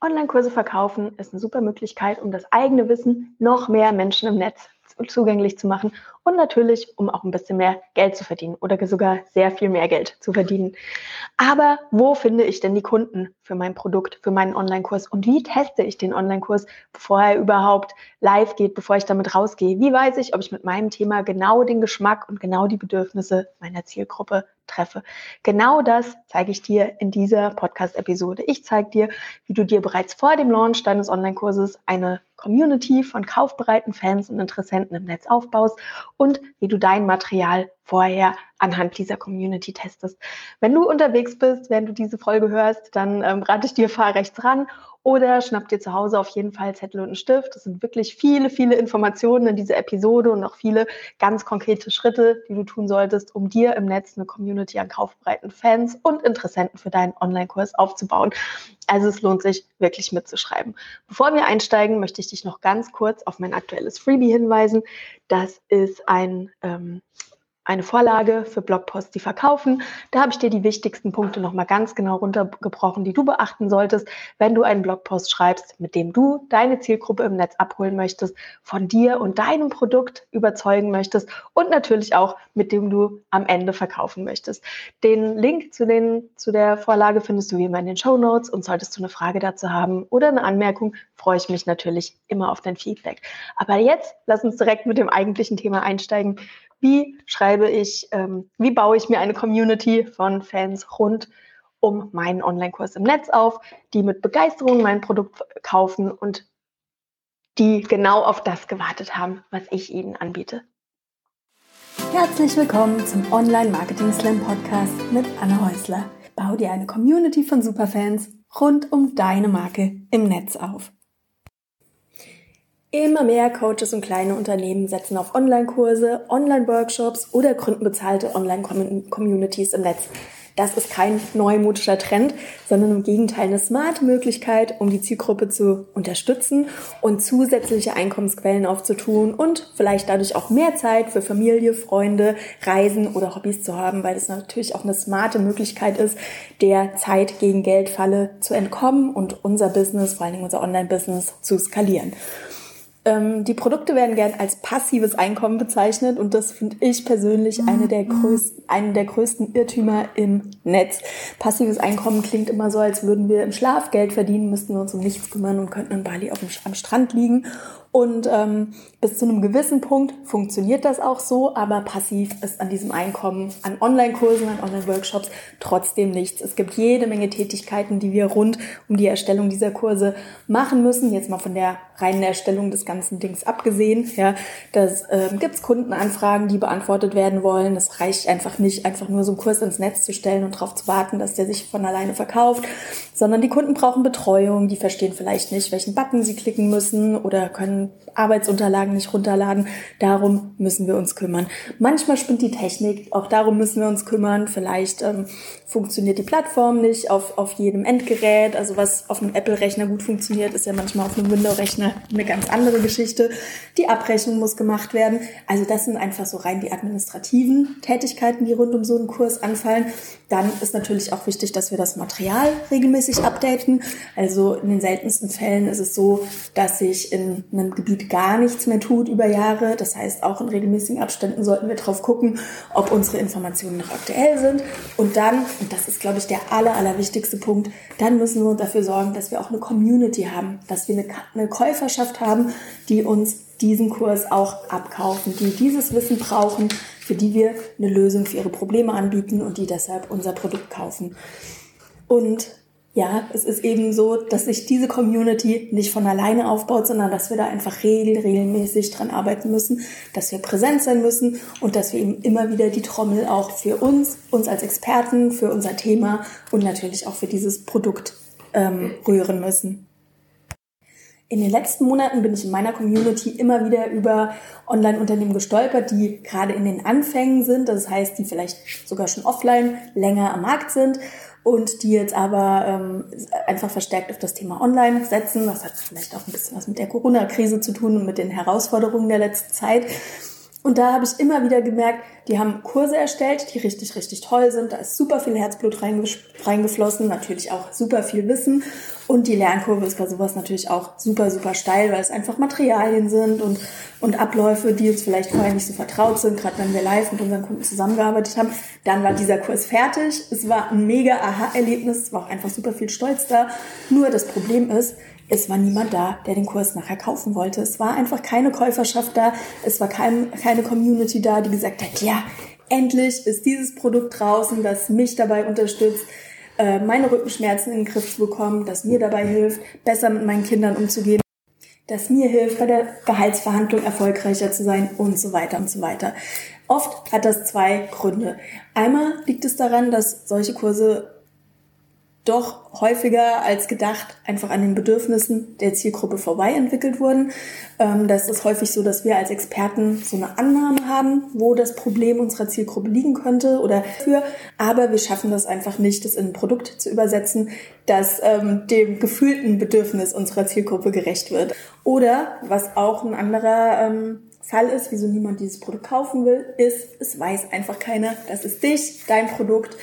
Online-Kurse verkaufen ist eine super Möglichkeit, um das eigene Wissen noch mehr Menschen im Netz zugänglich zu machen und natürlich, um auch ein bisschen mehr Geld zu verdienen oder sogar sehr viel mehr Geld zu verdienen. Aber wo finde ich denn die Kunden für mein Produkt, für meinen Online-Kurs und wie teste ich den Online-Kurs, bevor er überhaupt live geht, bevor ich damit rausgehe? Wie weiß ich, ob ich mit meinem Thema genau den Geschmack und genau die Bedürfnisse meiner Zielgruppe treffe? Genau das zeige ich dir in dieser Podcast-Episode. Ich zeige dir, wie du dir bereits vor dem Launch deines Online-Kurses eine Community von kaufbereiten Fans und Interessenten im Netz aufbaust und wie du dein Material vorher anhand dieser Community testest. Wenn du unterwegs bist, während du diese Folge hörst, dann ähm, rate ich dir, fahr rechts ran oder schnapp dir zu Hause auf jeden Fall Zettel und einen Stift. Das sind wirklich viele, viele Informationen in dieser Episode und auch viele ganz konkrete Schritte, die du tun solltest, um dir im Netz eine Community an kaufbereiten Fans und Interessenten für deinen Online-Kurs aufzubauen. Also es lohnt sich wirklich mitzuschreiben. Bevor wir einsteigen, möchte ich dich noch ganz kurz auf mein aktuelles Freebie hinweisen. Das ist ein ähm, eine Vorlage für Blogposts, die verkaufen. Da habe ich dir die wichtigsten Punkte nochmal ganz genau runtergebrochen, die du beachten solltest, wenn du einen Blogpost schreibst, mit dem du deine Zielgruppe im Netz abholen möchtest, von dir und deinem Produkt überzeugen möchtest und natürlich auch, mit dem du am Ende verkaufen möchtest. Den Link zu, den, zu der Vorlage findest du wie immer in den Show Notes und solltest du eine Frage dazu haben oder eine Anmerkung, freue ich mich natürlich immer auf dein Feedback. Aber jetzt lass uns direkt mit dem eigentlichen Thema einsteigen wie schreibe ich, ähm, wie baue ich mir eine Community von Fans rund um meinen Online-Kurs im Netz auf, die mit Begeisterung mein Produkt kaufen und die genau auf das gewartet haben, was ich ihnen anbiete. Herzlich willkommen zum Online Marketing Slam Podcast mit Anne Häusler. Bau dir eine Community von Superfans rund um deine Marke im Netz auf. Immer mehr Coaches und kleine Unternehmen setzen auf Online-Kurse, Online-Workshops oder gründen bezahlte Online-Communities im Netz. Das ist kein neumodischer Trend, sondern im Gegenteil eine smarte Möglichkeit, um die Zielgruppe zu unterstützen und zusätzliche Einkommensquellen aufzutun und vielleicht dadurch auch mehr Zeit für Familie, Freunde, Reisen oder Hobbys zu haben, weil das natürlich auch eine smarte Möglichkeit ist, der Zeit gegen Geldfalle zu entkommen und unser Business, vor allen Dingen unser Online-Business, zu skalieren. Ähm, die Produkte werden gern als passives Einkommen bezeichnet und das finde ich persönlich eine der größten, einen der größten Irrtümer im Netz. Passives Einkommen klingt immer so, als würden wir im Schlaf Geld verdienen, müssten wir uns um nichts kümmern und könnten in Bali auf dem, am Strand liegen und ähm, bis zu einem gewissen Punkt funktioniert das auch so, aber passiv ist an diesem Einkommen, an Online-Kursen, an Online-Workshops trotzdem nichts. Es gibt jede Menge Tätigkeiten, die wir rund um die Erstellung dieser Kurse machen müssen. Jetzt mal von der reinen Erstellung des ganzen Dings abgesehen. Ja, das ähm, gibt es Kundenanfragen, die beantwortet werden wollen. Es reicht einfach nicht, einfach nur so einen Kurs ins Netz zu stellen und darauf zu warten, dass der sich von alleine verkauft, sondern die Kunden brauchen Betreuung. Die verstehen vielleicht nicht, welchen Button sie klicken müssen oder können Arbeitsunterlagen nicht runterladen. Darum müssen wir uns kümmern. Manchmal spinnt die Technik, auch darum müssen wir uns kümmern. Vielleicht ähm, funktioniert die Plattform nicht auf, auf jedem Endgerät. Also was auf einem Apple-Rechner gut funktioniert, ist ja manchmal auf einem Windows-Rechner eine ganz andere Geschichte. Die Abrechnung muss gemacht werden. Also das sind einfach so rein die administrativen Tätigkeiten, die rund um so einen Kurs anfallen. Dann ist natürlich auch wichtig, dass wir das Material regelmäßig updaten. Also in den seltensten Fällen ist es so, dass sich in einem Gebiet gar nichts mehr tut über Jahre. Das heißt, auch in regelmäßigen Abständen sollten wir drauf gucken, ob unsere Informationen noch aktuell sind. Und dann, und das ist, glaube ich, der aller, aller wichtigste Punkt, dann müssen wir dafür sorgen, dass wir auch eine Community haben, dass wir eine, eine Käuferschaft haben, die uns diesen Kurs auch abkaufen, die dieses Wissen brauchen, für die wir eine Lösung für ihre Probleme anbieten und die deshalb unser Produkt kaufen. Und ja, es ist eben so, dass sich diese Community nicht von alleine aufbaut, sondern dass wir da einfach regel, regelmäßig dran arbeiten müssen, dass wir präsent sein müssen und dass wir eben immer wieder die Trommel auch für uns, uns als Experten, für unser Thema und natürlich auch für dieses Produkt ähm, rühren müssen. In den letzten Monaten bin ich in meiner Community immer wieder über Online-Unternehmen gestolpert, die gerade in den Anfängen sind, das heißt, die vielleicht sogar schon offline länger am Markt sind und die jetzt aber ähm, einfach verstärkt auf das Thema Online setzen. Das hat vielleicht auch ein bisschen was mit der Corona-Krise zu tun und mit den Herausforderungen der letzten Zeit. Und da habe ich immer wieder gemerkt, Die haben Kurse erstellt, die richtig, richtig toll sind. Da ist super viel Herzblut reingeflossen, natürlich auch super viel Wissen. Und die Lernkurve ist bei sowas natürlich auch super, super steil, weil es einfach Materialien sind und, und Abläufe, die uns vielleicht vorher nicht so vertraut sind, gerade wenn wir live mit unseren Kunden zusammengearbeitet haben. Dann war dieser Kurs fertig. Es war ein mega Aha-Erlebnis. Es war auch einfach super viel Stolz da. Nur das Problem ist, es war niemand da, der den Kurs nachher kaufen wollte. Es war einfach keine Käuferschaft da. Es war kein, keine Community da, die gesagt hat, ja, endlich ist dieses Produkt draußen, das mich dabei unterstützt, äh, meine Rückenschmerzen in den Griff zu bekommen, das mir dabei hilft, besser mit meinen Kindern umzugehen, das mir hilft, bei der Gehaltsverhandlung erfolgreicher zu sein und so weiter und so weiter. Oft hat das zwei Gründe. Einmal liegt es daran, dass solche Kurse doch häufiger als gedacht einfach an den Bedürfnissen der Zielgruppe vorbei entwickelt wurden. Ähm, das ist häufig so, dass wir als Experten so eine Annahme haben, wo das Problem unserer Zielgruppe liegen könnte oder für, aber wir schaffen das einfach nicht, das in ein Produkt zu übersetzen, das ähm, dem gefühlten Bedürfnis unserer Zielgruppe gerecht wird. Oder was auch ein anderer ähm, Fall ist, wieso niemand dieses Produkt kaufen will, ist, es weiß einfach keiner, das ist dich, dein Produkt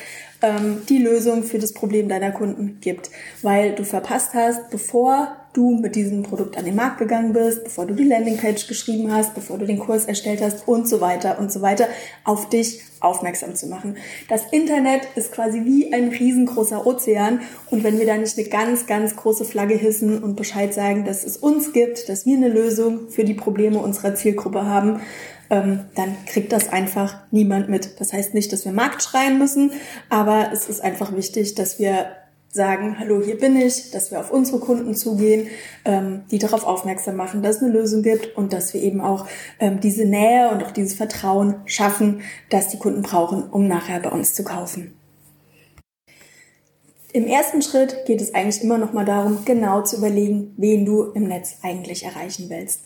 ähm, die Lösung für das Problem deiner Kunden gibt, weil du verpasst hast, bevor du mit diesem Produkt an den Markt gegangen bist, bevor du die Landingpage geschrieben hast, bevor du den Kurs erstellt hast und so weiter und so weiter, auf dich aufmerksam zu machen. Das Internet ist quasi wie ein riesengroßer Ozean und wenn wir da nicht eine ganz, ganz große Flagge hissen und Bescheid sagen, dass es uns gibt, dass wir eine Lösung für die Probleme unserer Zielgruppe haben, ähm, dann kriegt das einfach niemand mit. Das heißt nicht, dass wir Markt schreien müssen, aber es ist einfach wichtig, dass wir sagen, hallo, hier bin ich, dass wir auf unsere Kunden zugehen, ähm, die darauf aufmerksam machen, dass es eine Lösung gibt und dass wir eben auch ähm, diese Nähe und auch dieses Vertrauen schaffen, dass die Kunden brauchen, um nachher bei uns zu kaufen. Im ersten Schritt geht es eigentlich immer noch mal darum, genau zu überlegen, wen du im Netz eigentlich erreichen willst.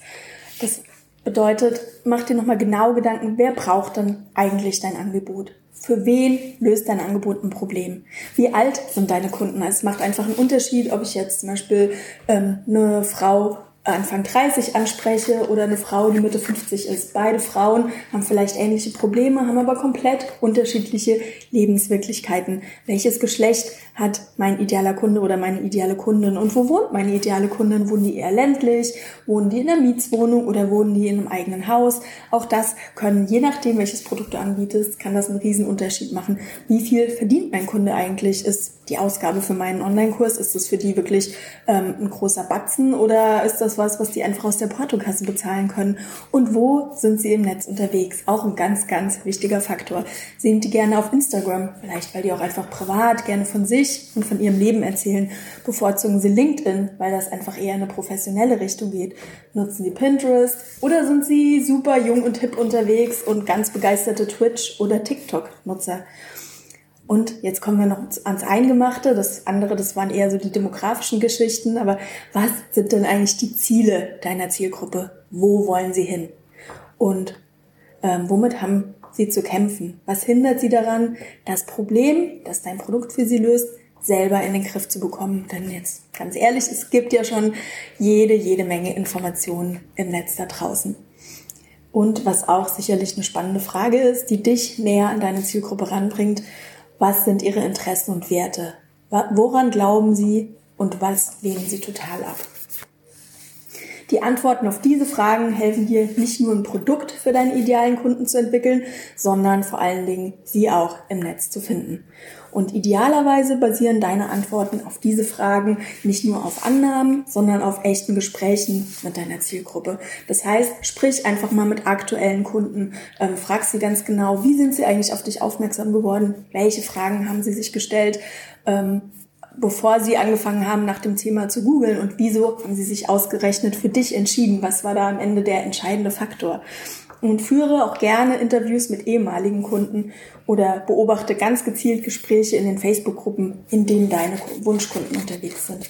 Das Bedeutet, mach dir nochmal genau Gedanken, wer braucht denn eigentlich dein Angebot? Für wen löst dein Angebot ein Problem? Wie alt sind deine Kunden? Also es macht einfach einen Unterschied, ob ich jetzt zum Beispiel ähm, eine Frau Anfang 30 anspreche oder eine Frau, die Mitte 50 ist. Beide Frauen haben vielleicht ähnliche Probleme, haben aber komplett unterschiedliche Lebenswirklichkeiten. Welches Geschlecht hat mein idealer Kunde oder meine ideale Kundin und wo wohnt meine ideale Kundin? Wohnen die eher ländlich? Wohnen die in einer Mietswohnung oder wohnen die in einem eigenen Haus? Auch das können, je nachdem, welches Produkt du anbietest, kann das einen riesen Unterschied machen. Wie viel verdient mein Kunde eigentlich? Ist die Ausgabe für meinen Online-Kurs, ist das für die wirklich ähm, ein großer Batzen oder ist das was, was die einfach aus der Portokasse bezahlen können? Und wo sind sie im Netz unterwegs? Auch ein ganz, ganz wichtiger Faktor. Sehen die gerne auf Instagram? Vielleicht, weil die auch einfach privat gerne von sich und von ihrem Leben erzählen. Bevorzugen sie LinkedIn, weil das einfach eher in eine professionelle Richtung geht. Nutzen sie Pinterest oder sind sie super jung und hip unterwegs und ganz begeisterte Twitch- oder TikTok-Nutzer? Und jetzt kommen wir noch ans Eingemachte. Das andere, das waren eher so die demografischen Geschichten. Aber was sind denn eigentlich die Ziele deiner Zielgruppe? Wo wollen sie hin? Und ähm, womit haben sie zu kämpfen? Was hindert sie daran, das Problem, das dein Produkt für sie löst, selber in den Griff zu bekommen? Denn jetzt ganz ehrlich, es gibt ja schon jede, jede Menge Informationen im Netz da draußen. Und was auch sicherlich eine spannende Frage ist, die dich näher an deine Zielgruppe ranbringt, was sind Ihre Interessen und Werte? Woran glauben Sie und was lehnen Sie total ab? Die Antworten auf diese Fragen helfen dir nicht nur ein Produkt für deinen idealen Kunden zu entwickeln, sondern vor allen Dingen sie auch im Netz zu finden. Und idealerweise basieren deine Antworten auf diese Fragen nicht nur auf Annahmen, sondern auf echten Gesprächen mit deiner Zielgruppe. Das heißt, sprich einfach mal mit aktuellen Kunden, ähm, frag sie ganz genau, wie sind sie eigentlich auf dich aufmerksam geworden, welche Fragen haben sie sich gestellt, ähm, bevor Sie angefangen haben, nach dem Thema zu googeln und wieso haben Sie sich ausgerechnet für dich entschieden? Was war da am Ende der entscheidende Faktor? Und führe auch gerne Interviews mit ehemaligen Kunden oder beobachte ganz gezielt Gespräche in den Facebook-Gruppen, in denen deine Wunschkunden unterwegs sind.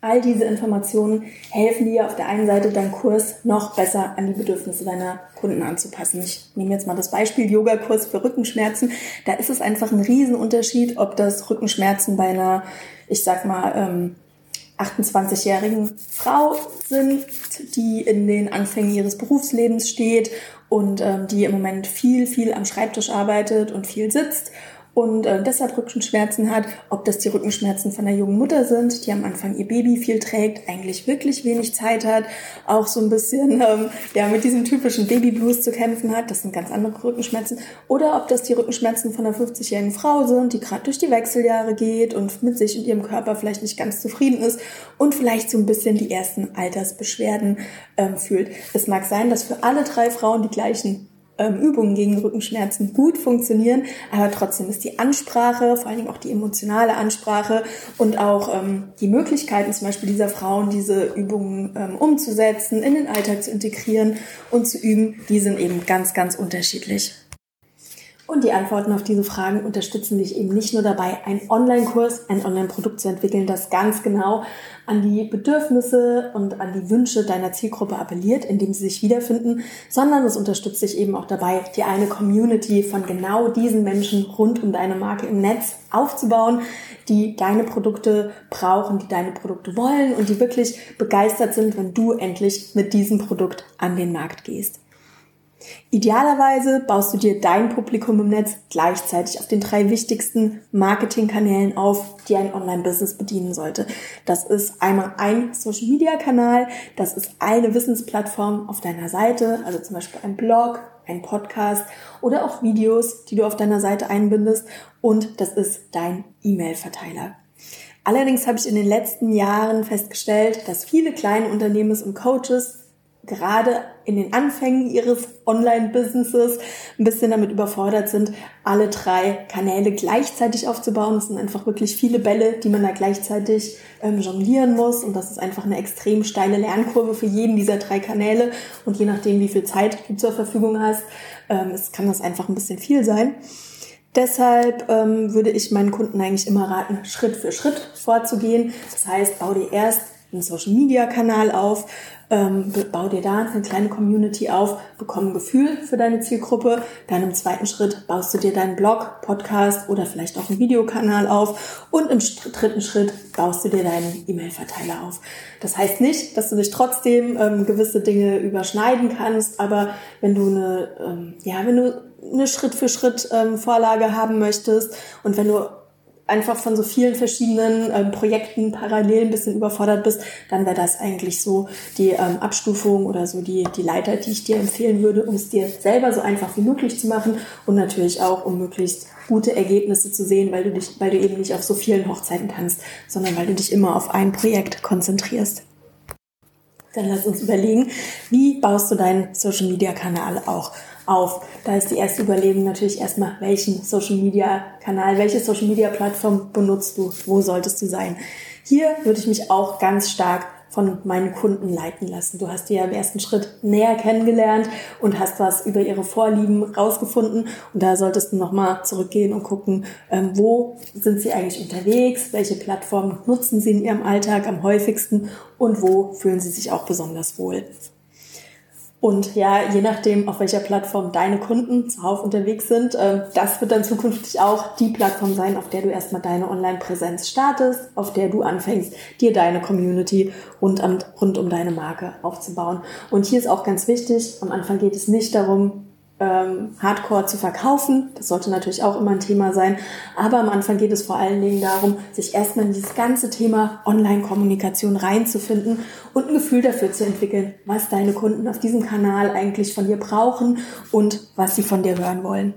All diese Informationen helfen dir auf der einen Seite deinen Kurs noch besser an die Bedürfnisse deiner Kunden anzupassen. Ich nehme jetzt mal das Beispiel Yogakurs für Rückenschmerzen. Da ist es einfach ein Riesenunterschied, ob das Rückenschmerzen bei einer, ich sag mal, ähm, 28-jährigen Frau sind, die in den Anfängen ihres Berufslebens steht und ähm, die im Moment viel, viel am Schreibtisch arbeitet und viel sitzt und äh, deshalb Rückenschmerzen hat, ob das die Rückenschmerzen von der jungen Mutter sind, die am Anfang ihr Baby viel trägt, eigentlich wirklich wenig Zeit hat, auch so ein bisschen ähm, ja mit diesem typischen Babyblues zu kämpfen hat, das sind ganz andere Rückenschmerzen, oder ob das die Rückenschmerzen von einer 50-jährigen Frau sind, die gerade durch die Wechseljahre geht und mit sich und ihrem Körper vielleicht nicht ganz zufrieden ist und vielleicht so ein bisschen die ersten Altersbeschwerden ähm, fühlt. Es mag sein, dass für alle drei Frauen die gleichen ähm, Übungen gegen Rückenschmerzen gut funktionieren, aber trotzdem ist die Ansprache, vor allen Dingen auch die emotionale Ansprache und auch ähm, die Möglichkeiten zum Beispiel dieser Frauen, diese Übungen ähm, umzusetzen, in den Alltag zu integrieren und zu üben, die sind eben ganz, ganz unterschiedlich. Und die Antworten auf diese Fragen unterstützen dich eben nicht nur dabei, einen Online-Kurs, ein Online-Produkt zu entwickeln, das ganz genau an die Bedürfnisse und an die Wünsche deiner Zielgruppe appelliert, indem sie sich wiederfinden, sondern es unterstützt dich eben auch dabei, dir eine Community von genau diesen Menschen rund um deine Marke im Netz aufzubauen, die deine Produkte brauchen, die deine Produkte wollen und die wirklich begeistert sind, wenn du endlich mit diesem Produkt an den Markt gehst. Idealerweise baust du dir dein Publikum im Netz gleichzeitig auf den drei wichtigsten Marketingkanälen auf, die ein Online-Business bedienen sollte. Das ist einmal ein Social-Media-Kanal, das ist eine Wissensplattform auf deiner Seite, also zum Beispiel ein Blog, ein Podcast oder auch Videos, die du auf deiner Seite einbindest und das ist dein E-Mail-Verteiler. Allerdings habe ich in den letzten Jahren festgestellt, dass viele kleine Unternehmen und Coaches gerade in den Anfängen ihres Online-Businesses ein bisschen damit überfordert sind, alle drei Kanäle gleichzeitig aufzubauen. Das sind einfach wirklich viele Bälle, die man da gleichzeitig ähm, jonglieren muss. Und das ist einfach eine extrem steile Lernkurve für jeden dieser drei Kanäle. Und je nachdem, wie viel Zeit du zur Verfügung hast, ähm, es kann das einfach ein bisschen viel sein. Deshalb ähm, würde ich meinen Kunden eigentlich immer raten, Schritt für Schritt vorzugehen. Das heißt, bau dir erst einen Social Media Kanal auf, ähm, bau dir da eine kleine Community auf, bekomm ein Gefühl für deine Zielgruppe. Dann im zweiten Schritt baust du dir deinen Blog, Podcast oder vielleicht auch einen Videokanal auf. Und im dritten Schritt baust du dir deinen E-Mail-Verteiler auf. Das heißt nicht, dass du dich trotzdem ähm, gewisse Dinge überschneiden kannst, aber wenn du eine, ähm, ja, wenn du eine Schritt für Schritt ähm, Vorlage haben möchtest und wenn du einfach von so vielen verschiedenen ähm, Projekten parallel ein bisschen überfordert bist, dann wäre das eigentlich so die ähm, Abstufung oder so die, die Leiter, die ich dir empfehlen würde, um es dir selber so einfach wie möglich zu machen und natürlich auch, um möglichst gute Ergebnisse zu sehen, weil du dich, weil du eben nicht auf so vielen Hochzeiten tanzt, sondern weil du dich immer auf ein Projekt konzentrierst. Dann lass uns überlegen, wie baust du deinen Social Media Kanal auch auf. Da ist die erste Überlegung natürlich erstmal, welchen Social Media Kanal, welche Social Media Plattform benutzt du, wo solltest du sein. Hier würde ich mich auch ganz stark von meinen Kunden leiten lassen. Du hast die ja im ersten Schritt näher kennengelernt und hast was über ihre Vorlieben rausgefunden. Und da solltest du nochmal zurückgehen und gucken, ähm, wo sind sie eigentlich unterwegs, welche Plattformen nutzen sie in ihrem Alltag am häufigsten und wo fühlen sie sich auch besonders wohl. Und ja, je nachdem, auf welcher Plattform deine Kunden zuhauf unterwegs sind, äh, das wird dann zukünftig auch die Plattform sein, auf der du erstmal deine Online-Präsenz startest, auf der du anfängst, dir deine Community rund um deine Marke aufzubauen. Und hier ist auch ganz wichtig, am Anfang geht es nicht darum, ähm, Hardcore zu verkaufen. Das sollte natürlich auch immer ein Thema sein. Aber am Anfang geht es vor allen Dingen darum, sich erstmal in dieses ganze Thema Online-Kommunikation reinzufinden und ein Gefühl dafür zu entwickeln, was deine Kunden auf diesem Kanal eigentlich von dir brauchen und was sie von dir hören wollen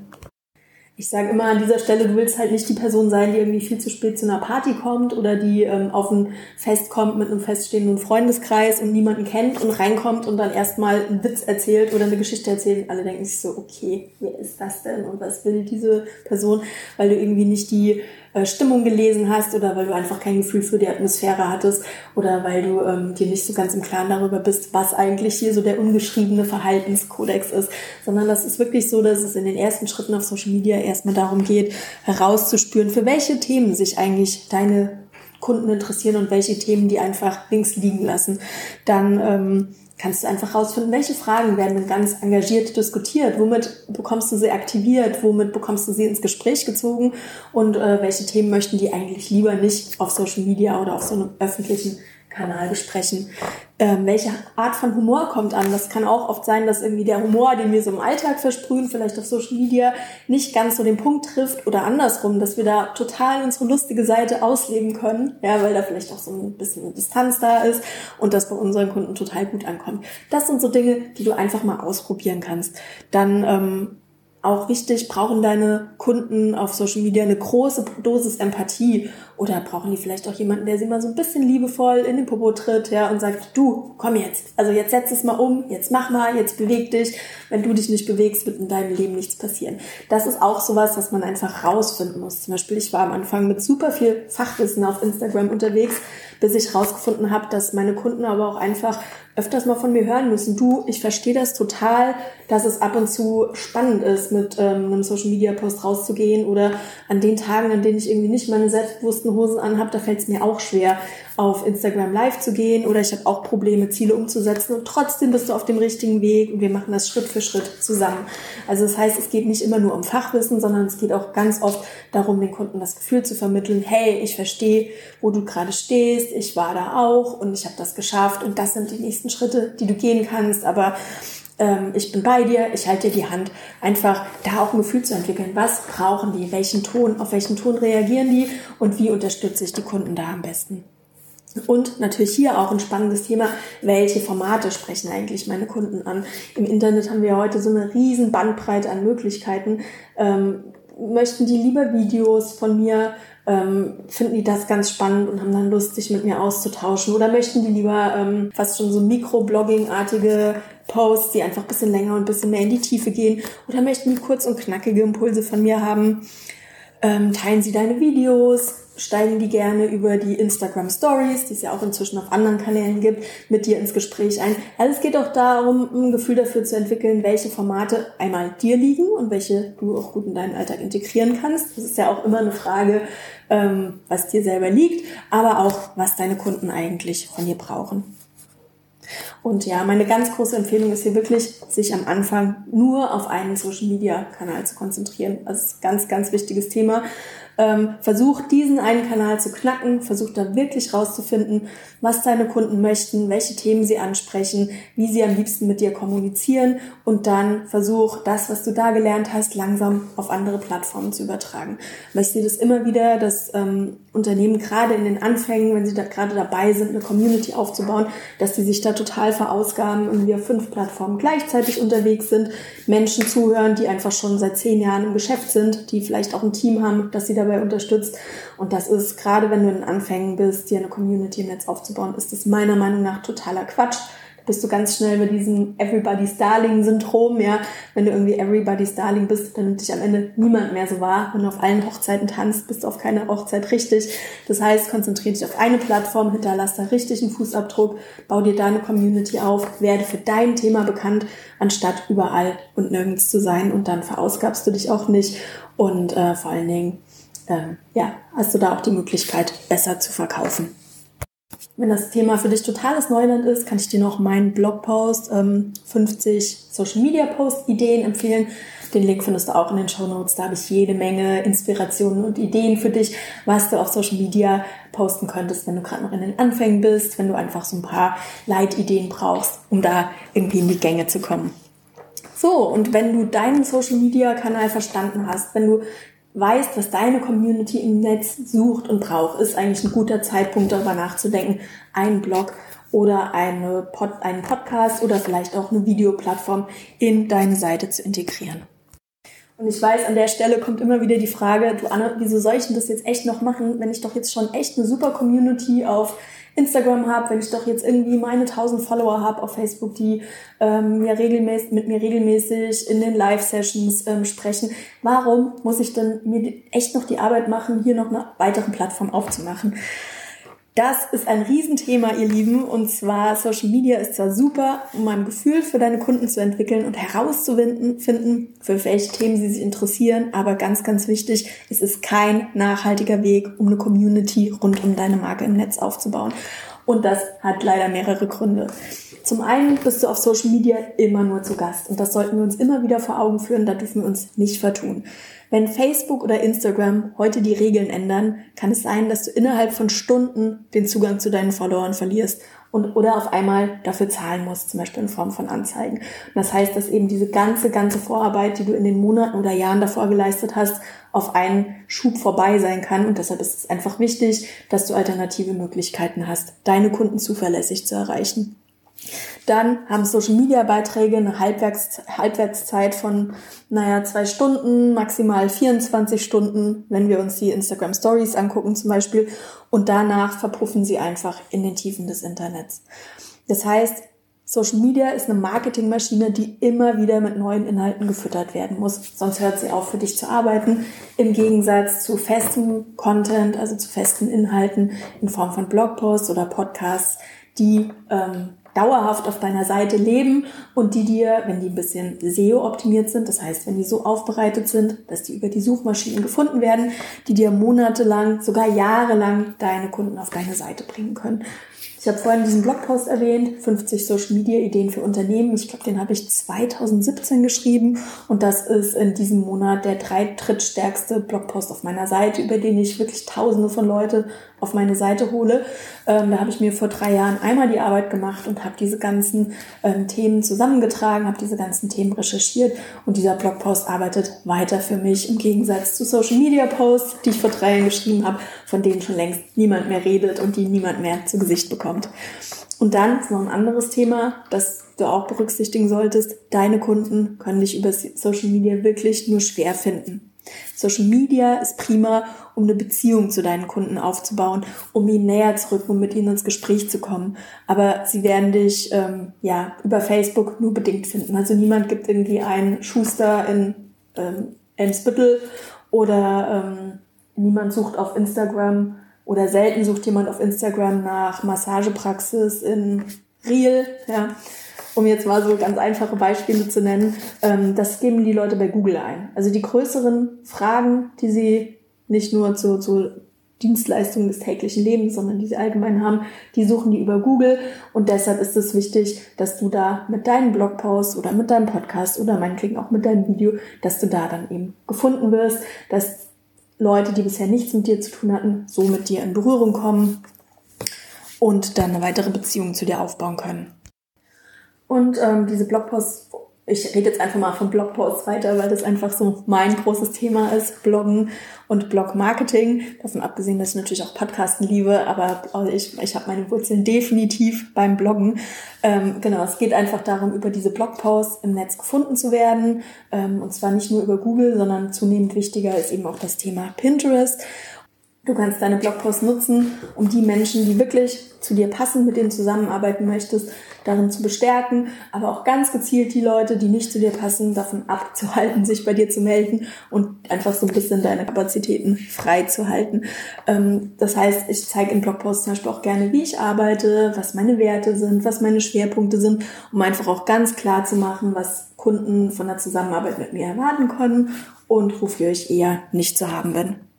ich sage immer an dieser Stelle, du willst halt nicht die Person sein, die irgendwie viel zu spät zu einer Party kommt oder die ähm, auf ein Fest kommt mit einem feststehenden Freundeskreis und niemanden kennt und reinkommt und dann erstmal einen Witz erzählt oder eine Geschichte erzählt. Und alle denken sich so, okay, wer ist das denn und was will diese Person, weil du irgendwie nicht die äh, Stimmung gelesen hast oder weil du einfach kein Gefühl für die Atmosphäre hattest oder weil du ähm, dir nicht so ganz im Klaren darüber bist, was eigentlich hier so der ungeschriebene Verhaltenskodex ist, sondern das ist wirklich so, dass es in den ersten Schritten auf Social Media erstmal darum geht, herauszuspüren, für welche Themen sich eigentlich deine Kunden interessieren und welche Themen die einfach links liegen lassen. Dann ähm, kannst du einfach rausfinden, welche Fragen werden ganz engagiert diskutiert, womit bekommst du sie aktiviert, womit bekommst du sie ins Gespräch gezogen und äh, welche Themen möchten die eigentlich lieber nicht auf Social Media oder auf so einem öffentlichen Kanal besprechen. Ähm, welche Art von Humor kommt an? Das kann auch oft sein, dass irgendwie der Humor, den wir so im Alltag versprühen, vielleicht auf Social Media nicht ganz so den Punkt trifft oder andersrum, dass wir da total unsere lustige Seite ausleben können, ja, weil da vielleicht auch so ein bisschen Distanz da ist und das bei unseren Kunden total gut ankommt. Das sind so Dinge, die du einfach mal ausprobieren kannst. Dann ähm, auch wichtig, brauchen deine Kunden auf Social Media eine große Dosis Empathie oder brauchen die vielleicht auch jemanden, der sie mal so ein bisschen liebevoll in den Popo tritt, ja, und sagt, du, komm jetzt, also jetzt setz es mal um, jetzt mach mal, jetzt beweg dich. Wenn du dich nicht bewegst, wird in deinem Leben nichts passieren. Das ist auch sowas, was man einfach rausfinden muss. Zum Beispiel, ich war am Anfang mit super viel Fachwissen auf Instagram unterwegs, bis ich rausgefunden habe, dass meine Kunden aber auch einfach öfters mal von mir hören müssen, du, ich verstehe das total, dass es ab und zu spannend ist, mit ähm, einem Social Media Post rauszugehen oder an den Tagen, an denen ich irgendwie nicht meine selbstbewussten Hosen anhabe, da fällt es mir auch schwer, auf Instagram live zu gehen oder ich habe auch Probleme, Ziele umzusetzen und trotzdem bist du auf dem richtigen Weg und wir machen das Schritt für Schritt zusammen. Also das heißt, es geht nicht immer nur um Fachwissen, sondern es geht auch ganz oft darum, den Kunden das Gefühl zu vermitteln, hey, ich verstehe, wo du gerade stehst, ich war da auch und ich habe das geschafft und das sind die nächsten Schritte, die du gehen kannst, aber ähm, ich bin bei dir, ich halte dir die Hand. Einfach da auch ein Gefühl zu entwickeln. Was brauchen die? Welchen Ton? Auf welchen Ton reagieren die? Und wie unterstütze ich die Kunden da am besten? Und natürlich hier auch ein spannendes Thema, welche Formate sprechen eigentlich meine Kunden an? Im Internet haben wir heute so eine riesen Bandbreite an Möglichkeiten. Ähm, möchten die lieber Videos von mir ähm, finden die das ganz spannend und haben dann Lust, sich mit mir auszutauschen? Oder möchten die lieber ähm, fast schon so Mikroblogging-artige Posts, die einfach ein bisschen länger und ein bisschen mehr in die Tiefe gehen? Oder möchten die kurz und knackige Impulse von mir haben? Ähm, teilen sie deine Videos? Steigen die gerne über die Instagram Stories, die es ja auch inzwischen auf anderen Kanälen gibt, mit dir ins Gespräch ein. Also es geht auch darum, ein Gefühl dafür zu entwickeln, welche Formate einmal dir liegen und welche du auch gut in deinen Alltag integrieren kannst. Das ist ja auch immer eine Frage, ähm, was dir selber liegt, aber auch, was deine Kunden eigentlich von dir brauchen. Und ja, meine ganz große Empfehlung ist hier wirklich, sich am Anfang nur auf einen Social Media Kanal zu konzentrieren. Das ist ein ganz, ganz wichtiges Thema. Ähm, versuch diesen einen Kanal zu knacken, versuch da wirklich rauszufinden, was deine Kunden möchten, welche Themen sie ansprechen, wie sie am liebsten mit dir kommunizieren und dann versuch das, was du da gelernt hast, langsam auf andere Plattformen zu übertragen. Weil ich sehe das immer wieder, dass ähm, Unternehmen gerade in den Anfängen, wenn sie da gerade dabei sind, eine Community aufzubauen, dass die sich da total verausgaben und wir fünf Plattformen gleichzeitig unterwegs sind, Menschen zuhören, die einfach schon seit zehn Jahren im Geschäft sind, die vielleicht auch ein Team haben, das sie dabei unterstützt. Und das ist, gerade wenn du in Anfängen bist, dir eine Community im Netz aufzubauen, ist das meiner Meinung nach totaler Quatsch. Da bist du ganz schnell bei diesem Everybody's Darling-Syndrom, ja. Wenn du irgendwie Everybody's Darling bist, dann nimmt dich am Ende niemand mehr so wahr. Wenn du auf allen Hochzeiten tanzt, bist du auf keiner Hochzeit richtig. Das heißt, konzentriere dich auf eine Plattform, hinterlass da richtig einen Fußabdruck, bau dir deine Community auf, werde für dein Thema bekannt, anstatt überall und nirgends zu sein und dann verausgabst du dich auch nicht und äh, vor allen Dingen ähm, ja, hast du da auch die Möglichkeit, besser zu verkaufen. Wenn das Thema für dich totales Neuland ist, kann ich dir noch meinen Blogpost ähm, 50 Social Media Post Ideen empfehlen. Den Link findest du auch in den Show Notes. Da habe ich jede Menge Inspirationen und Ideen für dich, was du auf Social Media posten könntest, wenn du gerade noch in den Anfängen bist, wenn du einfach so ein paar Leitideen brauchst, um da irgendwie in die Gänge zu kommen. So, und wenn du deinen Social Media Kanal verstanden hast, wenn du weißt, was deine Community im Netz sucht und braucht, ist eigentlich ein guter Zeitpunkt, darüber nachzudenken, einen Blog oder eine Pod, einen Podcast oder vielleicht auch eine Videoplattform in deine Seite zu integrieren. Und ich weiß, an der Stelle kommt immer wieder die Frage, du Anne, wieso soll ich denn das jetzt echt noch machen, wenn ich doch jetzt schon echt eine super Community auf Instagram habe, wenn ich doch jetzt irgendwie meine 1000 Follower habe auf Facebook, die ähm, mir regelmäßig, mit mir regelmäßig in den Live-Sessions ähm, sprechen, warum muss ich denn mir echt noch die Arbeit machen, hier noch eine weitere Plattform aufzumachen? Das ist ein Riesenthema, ihr Lieben. Und zwar Social Media ist zwar super, um ein Gefühl für deine Kunden zu entwickeln und herauszufinden, finden, für welche Themen sie sich interessieren. Aber ganz, ganz wichtig, es ist kein nachhaltiger Weg, um eine Community rund um deine Marke im Netz aufzubauen. Und das hat leider mehrere Gründe. Zum einen bist du auf Social Media immer nur zu Gast. Und das sollten wir uns immer wieder vor Augen führen. Da dürfen wir uns nicht vertun. Wenn Facebook oder Instagram heute die Regeln ändern, kann es sein, dass du innerhalb von Stunden den Zugang zu deinen Followern verlierst und oder auf einmal dafür zahlen musst, zum Beispiel in Form von Anzeigen. Und das heißt, dass eben diese ganze, ganze Vorarbeit, die du in den Monaten oder Jahren davor geleistet hast, auf einen Schub vorbei sein kann. Und deshalb ist es einfach wichtig, dass du alternative Möglichkeiten hast, deine Kunden zuverlässig zu erreichen. Dann haben Social Media Beiträge eine Halbwerts Halbwertszeit von, naja, zwei Stunden, maximal 24 Stunden, wenn wir uns die Instagram Stories angucken zum Beispiel. Und danach verpuffen sie einfach in den Tiefen des Internets. Das heißt, Social Media ist eine Marketingmaschine, die immer wieder mit neuen Inhalten gefüttert werden muss. Sonst hört sie auf, für dich zu arbeiten. Im Gegensatz zu festem Content, also zu festen Inhalten in Form von Blogposts oder Podcasts, die ähm, dauerhaft auf deiner Seite leben und die dir, wenn die ein bisschen SEO-optimiert sind, das heißt, wenn die so aufbereitet sind, dass die über die Suchmaschinen gefunden werden, die dir monatelang, sogar jahrelang deine Kunden auf deine Seite bringen können. Ich habe vorhin diesen Blogpost erwähnt, 50 Social Media Ideen für Unternehmen. Ich glaube, den habe ich 2017 geschrieben und das ist in diesem Monat der drei drittstärkste Blogpost auf meiner Seite, über den ich wirklich Tausende von Leute auf meine Seite hole. Ähm, da habe ich mir vor drei Jahren einmal die Arbeit gemacht und habe diese ganzen ähm, Themen zusammengetragen, habe diese ganzen Themen recherchiert und dieser Blogpost arbeitet weiter für mich im Gegensatz zu Social Media Posts, die ich vor drei Jahren geschrieben habe, von denen schon längst niemand mehr redet und die niemand mehr zu Gesicht bekommt. Und dann ist noch ein anderes Thema, das du auch berücksichtigen solltest. Deine Kunden können dich über Social Media wirklich nur schwer finden. Social Media ist prima, um eine Beziehung zu deinen Kunden aufzubauen, um ihnen näher zu rücken, um mit ihnen ins Gespräch zu kommen. Aber sie werden dich ähm, ja über Facebook nur bedingt finden. Also niemand gibt irgendwie einen Schuster in ähm, Elmsbüttel oder ähm, niemand sucht auf Instagram oder selten sucht jemand auf Instagram nach Massagepraxis in Riel. Ja um jetzt mal so ganz einfache Beispiele zu nennen, ähm, das geben die Leute bei Google ein. Also die größeren Fragen, die sie nicht nur zu, zu Dienstleistungen des täglichen Lebens, sondern die sie allgemein haben, die suchen die über Google. Und deshalb ist es wichtig, dass du da mit deinen Blogposts oder mit deinem Podcast oder meinetwegen auch mit deinem Video, dass du da dann eben gefunden wirst, dass Leute, die bisher nichts mit dir zu tun hatten, so mit dir in Berührung kommen und dann eine weitere Beziehung zu dir aufbauen können. Und ähm, diese Blogposts, ich rede jetzt einfach mal von Blogposts weiter, weil das einfach so mein großes Thema ist, Bloggen und Blogmarketing. Davon abgesehen, dass ich natürlich auch Podcasten liebe, aber ich, ich habe meine Wurzeln definitiv beim Bloggen. Ähm, genau, es geht einfach darum, über diese Blogposts im Netz gefunden zu werden. Ähm, und zwar nicht nur über Google, sondern zunehmend wichtiger ist eben auch das Thema Pinterest. Du kannst deine Blogposts nutzen, um die Menschen, die wirklich zu dir passen, mit denen zusammenarbeiten möchtest, darin zu bestärken, aber auch ganz gezielt die Leute, die nicht zu dir passen, davon abzuhalten, sich bei dir zu melden und einfach so ein bisschen deine Kapazitäten frei zu halten. Ähm, das heißt, ich zeige in Blogposts zum Beispiel auch gerne, wie ich arbeite, was meine Werte sind, was meine Schwerpunkte sind, um einfach auch ganz klar zu machen, was Kunden von der Zusammenarbeit mit mir erwarten können und wofür ich eher nicht zu haben bin.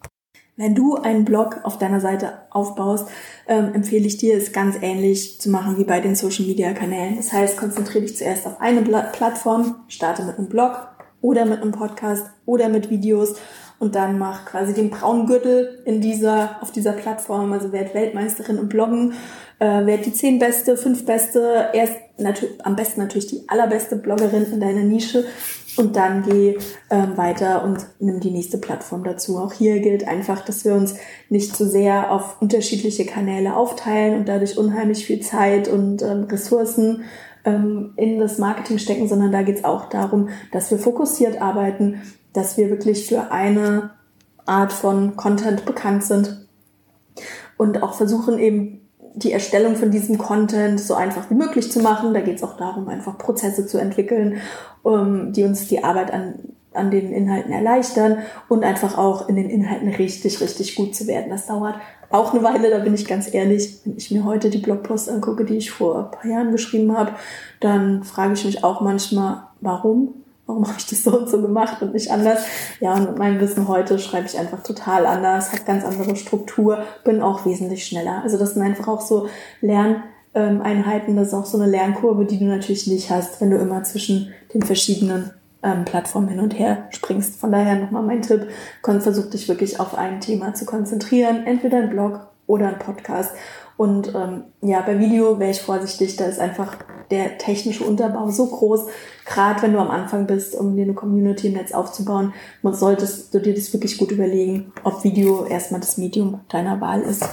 Wenn du einen Blog auf deiner Seite aufbaust, ähm, empfehle ich dir, es ganz ähnlich zu machen wie bei den Social Media Kanälen. Das heißt, konzentriere dich zuerst auf eine Plattform, starte mit einem Blog oder mit einem Podcast oder mit Videos und dann mach quasi den braunen Gürtel in dieser, auf dieser Plattform, also werd Weltmeisterin im Bloggen, äh, werd die zehn beste, fünf beste, erst natürlich, am besten natürlich die allerbeste Bloggerin in deiner Nische und dann geh ähm, weiter und nimm die nächste Plattform dazu. Auch hier gilt einfach, dass wir uns nicht zu sehr auf unterschiedliche Kanäle aufteilen und dadurch unheimlich viel Zeit und ähm, Ressourcen ähm, in das Marketing stecken, sondern da geht es auch darum, dass wir fokussiert arbeiten, dass wir wirklich für eine Art von Content bekannt sind und auch versuchen eben die Erstellung von diesem Content so einfach wie möglich zu machen. Da geht es auch darum, einfach Prozesse zu entwickeln, um, die uns die Arbeit an an den Inhalten erleichtern und einfach auch in den Inhalten richtig, richtig gut zu werden. Das dauert auch eine Weile, da bin ich ganz ehrlich. Wenn ich mir heute die Blogpost angucke, die ich vor ein paar Jahren geschrieben habe, dann frage ich mich auch manchmal, warum? Warum habe ich das so und so gemacht und nicht anders? Ja, und mit meinem Wissen heute schreibe ich einfach total anders, habe ganz andere Struktur, bin auch wesentlich schneller. Also das sind einfach auch so Lerneinheiten, das ist auch so eine Lernkurve, die du natürlich nicht hast, wenn du immer zwischen den verschiedenen ähm, Plattformen hin und her springst. Von daher nochmal mein Tipp, versuch dich wirklich auf ein Thema zu konzentrieren, entweder ein Blog oder ein Podcast. Und ähm, ja, bei Video wäre ich vorsichtig, da ist einfach der technische Unterbau so groß, gerade wenn du am Anfang bist, um dir eine Community im Netz aufzubauen, solltest du dir das wirklich gut überlegen, ob Video erstmal das Medium deiner Wahl ist.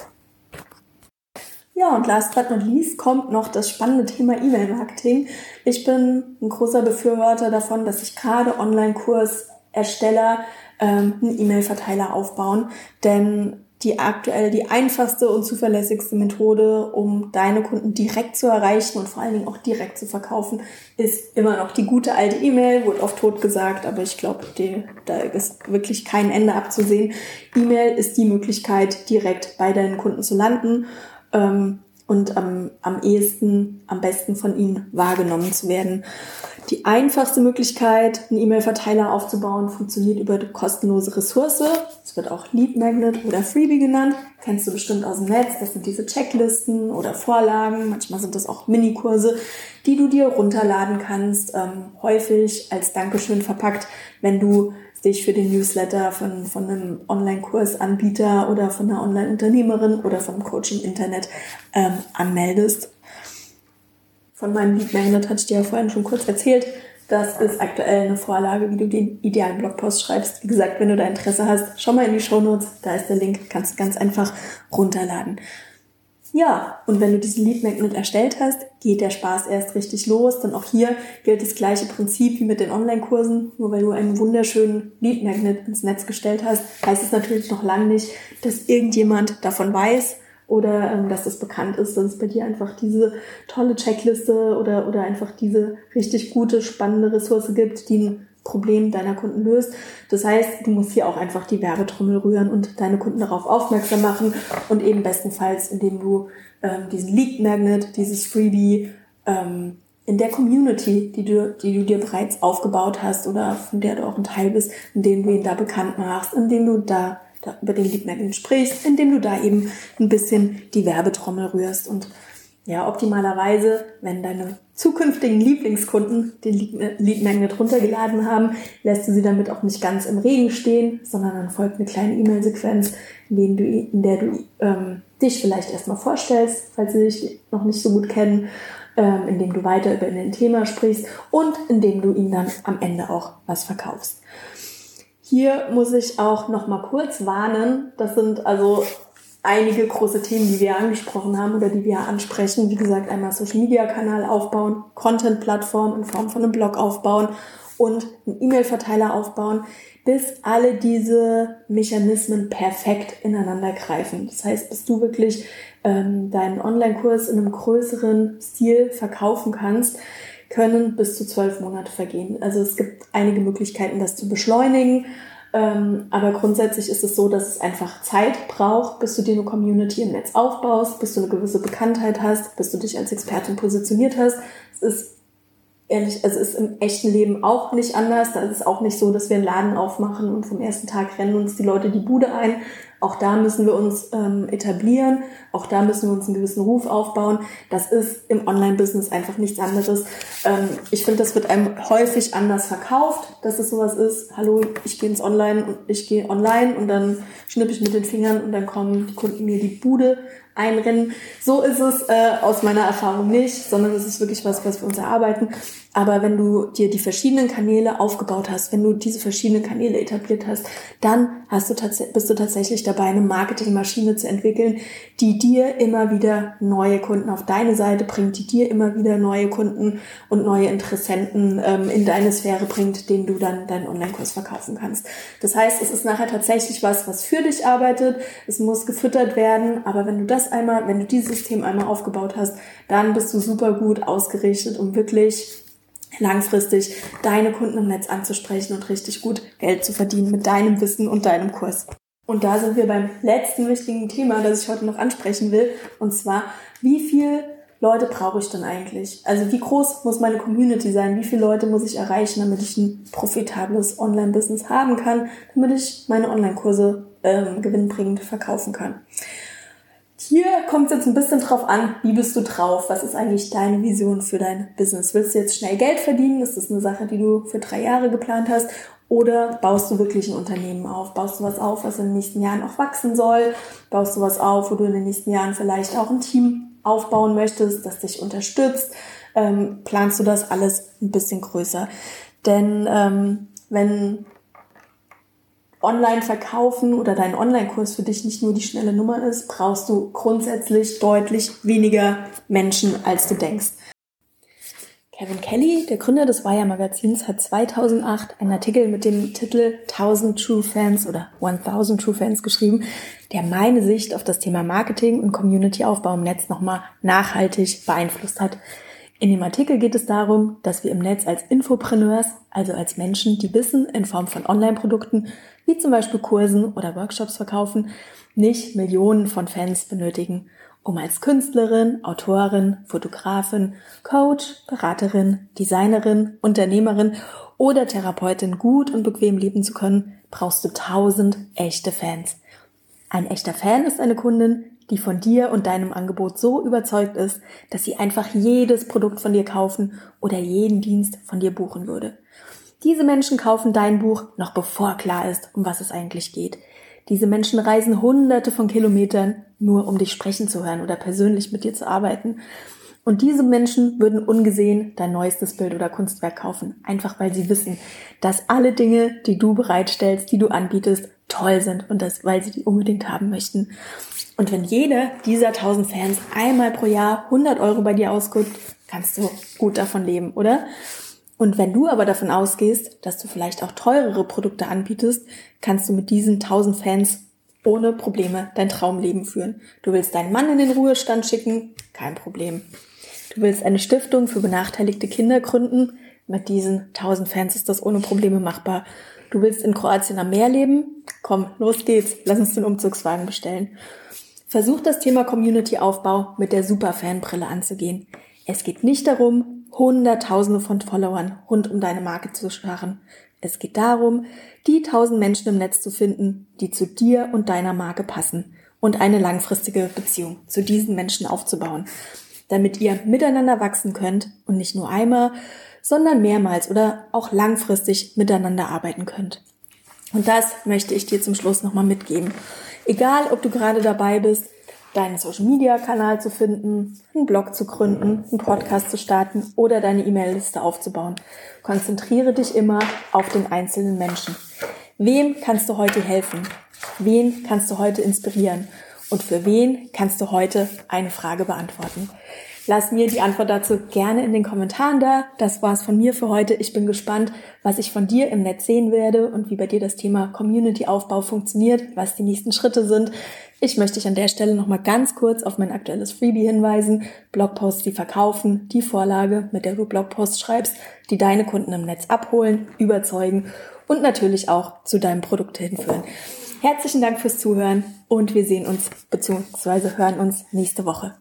Ja, und last but not least kommt noch das spannende Thema E-Mail-Marketing. Ich bin ein großer Befürworter davon, dass sich gerade Online-Kursersteller ähm, einen E-Mail-Verteiler aufbauen, denn die aktuell die einfachste und zuverlässigste Methode, um deine Kunden direkt zu erreichen und vor allen Dingen auch direkt zu verkaufen, ist immer noch die gute alte E-Mail, wurde oft tot gesagt, aber ich glaube, da ist wirklich kein Ende abzusehen. E-Mail ist die Möglichkeit, direkt bei deinen Kunden zu landen ähm, und am, am ehesten, am besten von ihnen wahrgenommen zu werden. Die einfachste Möglichkeit, einen E-Mail-Verteiler aufzubauen, funktioniert über eine kostenlose Ressource. Es wird auch Lead Magnet oder Freebie genannt. Kennst du bestimmt aus dem Netz. Das sind diese Checklisten oder Vorlagen. Manchmal sind das auch Minikurse, die du dir runterladen kannst. Ähm, häufig als Dankeschön verpackt, wenn du dich für den Newsletter von, von einem Online-Kursanbieter oder von einer Online-Unternehmerin oder vom Coach im Internet ähm, anmeldest. Von meinem Lead Magnet hatte ich dir ja vorhin schon kurz erzählt. Das ist aktuell eine Vorlage, wie du den idealen Blogpost schreibst. Wie gesagt, wenn du da Interesse hast, schau mal in die Show Notes. Da ist der Link, kannst du ganz einfach runterladen. Ja, und wenn du diesen Lead Magnet erstellt hast, geht der Spaß erst richtig los. Denn auch hier gilt das gleiche Prinzip wie mit den Online-Kursen. Nur weil du einen wunderschönen Lead Magnet ins Netz gestellt hast, heißt es natürlich noch lange nicht, dass irgendjemand davon weiß oder ähm, dass es bekannt ist, es bei dir einfach diese tolle Checkliste oder, oder einfach diese richtig gute, spannende Ressource gibt, die ein Problem deiner Kunden löst. Das heißt, du musst hier auch einfach die Werbetrommel rühren und deine Kunden darauf aufmerksam machen und eben bestenfalls, indem du ähm, diesen Lead Magnet, dieses Freebie ähm, in der Community, die du, die du dir bereits aufgebaut hast oder von der du auch ein Teil bist, indem du ihn da bekannt machst, indem du da, da über den Lead Magnet sprichst, indem du da eben ein bisschen die Werbetrommel rührst und ja, optimalerweise, wenn deine zukünftigen Lieblingskunden den Lead Magnet runtergeladen haben, lässt du sie damit auch nicht ganz im Regen stehen, sondern dann folgt eine kleine E-Mail-Sequenz, in, in der du ähm, dich vielleicht erstmal vorstellst, falls sie dich noch nicht so gut kennen, ähm, indem du weiter über ein Thema sprichst und indem du ihnen dann am Ende auch was verkaufst. Hier muss ich auch noch mal kurz warnen. Das sind also einige große Themen, die wir angesprochen haben oder die wir ansprechen. Wie gesagt, einmal Social Media Kanal aufbauen, Content Plattform in Form von einem Blog aufbauen und einen E-Mail-Verteiler aufbauen, bis alle diese Mechanismen perfekt ineinander greifen. Das heißt, bis du wirklich ähm, deinen Online-Kurs in einem größeren Stil verkaufen kannst, können bis zu zwölf Monate vergehen. Also es gibt einige Möglichkeiten, das zu beschleunigen. Ähm, aber grundsätzlich ist es so, dass es einfach Zeit braucht, bis du dir eine Community im Netz aufbaust, bis du eine gewisse Bekanntheit hast, bis du dich als Expertin positioniert hast. Es ist ehrlich, also es ist im echten Leben auch nicht anders. Da ist es auch nicht so, dass wir einen Laden aufmachen und vom ersten Tag rennen uns die Leute die Bude ein. Auch da müssen wir uns ähm, etablieren, auch da müssen wir uns einen gewissen Ruf aufbauen. Das ist im Online-Business einfach nichts anderes. Ähm, ich finde, das wird einem häufig anders verkauft, dass es sowas ist. Hallo, ich gehe ins Online und ich gehe online und dann schnippe ich mit den Fingern und dann kommen die Kunden mir die Bude einrennen. So ist es äh, aus meiner Erfahrung nicht, sondern es ist wirklich was, was wir uns erarbeiten. Aber wenn du dir die verschiedenen Kanäle aufgebaut hast, wenn du diese verschiedenen Kanäle etabliert hast, dann hast du bist du tatsächlich dabei, eine Marketingmaschine zu entwickeln, die dir immer wieder neue Kunden auf deine Seite bringt, die dir immer wieder neue Kunden und neue Interessenten ähm, in deine Sphäre bringt, denen du dann deinen Online-Kurs verkaufen kannst. Das heißt, es ist nachher tatsächlich was, was für dich arbeitet. Es muss gefüttert werden. Aber wenn du das einmal, wenn du dieses System einmal aufgebaut hast, dann bist du super gut ausgerichtet, um wirklich langfristig deine Kunden im Netz anzusprechen und richtig gut Geld zu verdienen mit deinem Wissen und deinem Kurs. Und da sind wir beim letzten wichtigen Thema, das ich heute noch ansprechen will. Und zwar, wie viel Leute brauche ich denn eigentlich? Also wie groß muss meine Community sein? Wie viele Leute muss ich erreichen, damit ich ein profitables Online-Business haben kann, damit ich meine Online-Kurse ähm, gewinnbringend verkaufen kann? Hier kommt es jetzt ein bisschen drauf an, wie bist du drauf? Was ist eigentlich deine Vision für dein Business? Willst du jetzt schnell Geld verdienen? Ist das eine Sache, die du für drei Jahre geplant hast? Oder baust du wirklich ein Unternehmen auf? Baust du was auf, was in den nächsten Jahren auch wachsen soll? Baust du was auf, wo du in den nächsten Jahren vielleicht auch ein Team aufbauen möchtest, das dich unterstützt, ähm, planst du das alles ein bisschen größer. Denn ähm, wenn online verkaufen oder dein Online-Kurs für dich nicht nur die schnelle Nummer ist, brauchst du grundsätzlich deutlich weniger Menschen, als du denkst. Kevin Kelly, der Gründer des Wire Magazins, hat 2008 einen Artikel mit dem Titel 1000 True Fans oder 1000 True Fans geschrieben, der meine Sicht auf das Thema Marketing und Community-Aufbau im Netz nochmal nachhaltig beeinflusst hat. In dem Artikel geht es darum, dass wir im Netz als Infopreneurs, also als Menschen, die Wissen in Form von Online-Produkten, wie zum Beispiel Kursen oder Workshops verkaufen, nicht Millionen von Fans benötigen um als Künstlerin, Autorin, Fotografin, Coach, Beraterin, Designerin, Unternehmerin oder Therapeutin gut und bequem leben zu können, brauchst du tausend echte Fans. Ein echter Fan ist eine Kundin, die von dir und deinem Angebot so überzeugt ist, dass sie einfach jedes Produkt von dir kaufen oder jeden Dienst von dir buchen würde. Diese Menschen kaufen dein Buch noch bevor klar ist, um was es eigentlich geht. Diese Menschen reisen hunderte von Kilometern, nur um dich sprechen zu hören oder persönlich mit dir zu arbeiten. Und diese Menschen würden ungesehen dein neuestes Bild oder Kunstwerk kaufen, einfach weil sie wissen, dass alle Dinge, die du bereitstellst, die du anbietest, toll sind und das, weil sie die unbedingt haben möchten. Und wenn jeder dieser 1000 Fans einmal pro Jahr 100 Euro bei dir ausgibt, kannst du gut davon leben, oder? Und wenn du aber davon ausgehst, dass du vielleicht auch teurere Produkte anbietest, kannst du mit diesen 1000 Fans ohne Probleme dein Traumleben führen. Du willst deinen Mann in den Ruhestand schicken? Kein Problem. Du willst eine Stiftung für benachteiligte Kinder gründen? Mit diesen 1000 Fans ist das ohne Probleme machbar. Du willst in Kroatien am Meer leben? Komm, los geht's. Lass uns den Umzugswagen bestellen. Versuch das Thema Community-Aufbau mit der Superfan-Brille anzugehen. Es geht nicht darum, Hunderttausende von Followern rund um deine Marke zu scharren. Es geht darum, die tausend Menschen im Netz zu finden, die zu dir und deiner Marke passen und eine langfristige Beziehung zu diesen Menschen aufzubauen, damit ihr miteinander wachsen könnt und nicht nur einmal, sondern mehrmals oder auch langfristig miteinander arbeiten könnt. Und das möchte ich dir zum Schluss nochmal mitgeben. Egal, ob du gerade dabei bist, deinen Social-Media-Kanal zu finden, einen Blog zu gründen, einen Podcast zu starten oder deine E-Mail-Liste aufzubauen. Konzentriere dich immer auf den einzelnen Menschen. Wem kannst du heute helfen? Wen kannst du heute inspirieren? Und für wen kannst du heute eine Frage beantworten? Lass mir die Antwort dazu gerne in den Kommentaren da. Das war's von mir für heute. Ich bin gespannt, was ich von dir im Netz sehen werde und wie bei dir das Thema Community-Aufbau funktioniert, was die nächsten Schritte sind. Ich möchte dich an der Stelle nochmal ganz kurz auf mein aktuelles Freebie hinweisen. Blogposts, die verkaufen, die Vorlage, mit der du Blogposts schreibst, die deine Kunden im Netz abholen, überzeugen und natürlich auch zu deinem Produkt hinführen. Herzlichen Dank fürs Zuhören und wir sehen uns bzw. hören uns nächste Woche.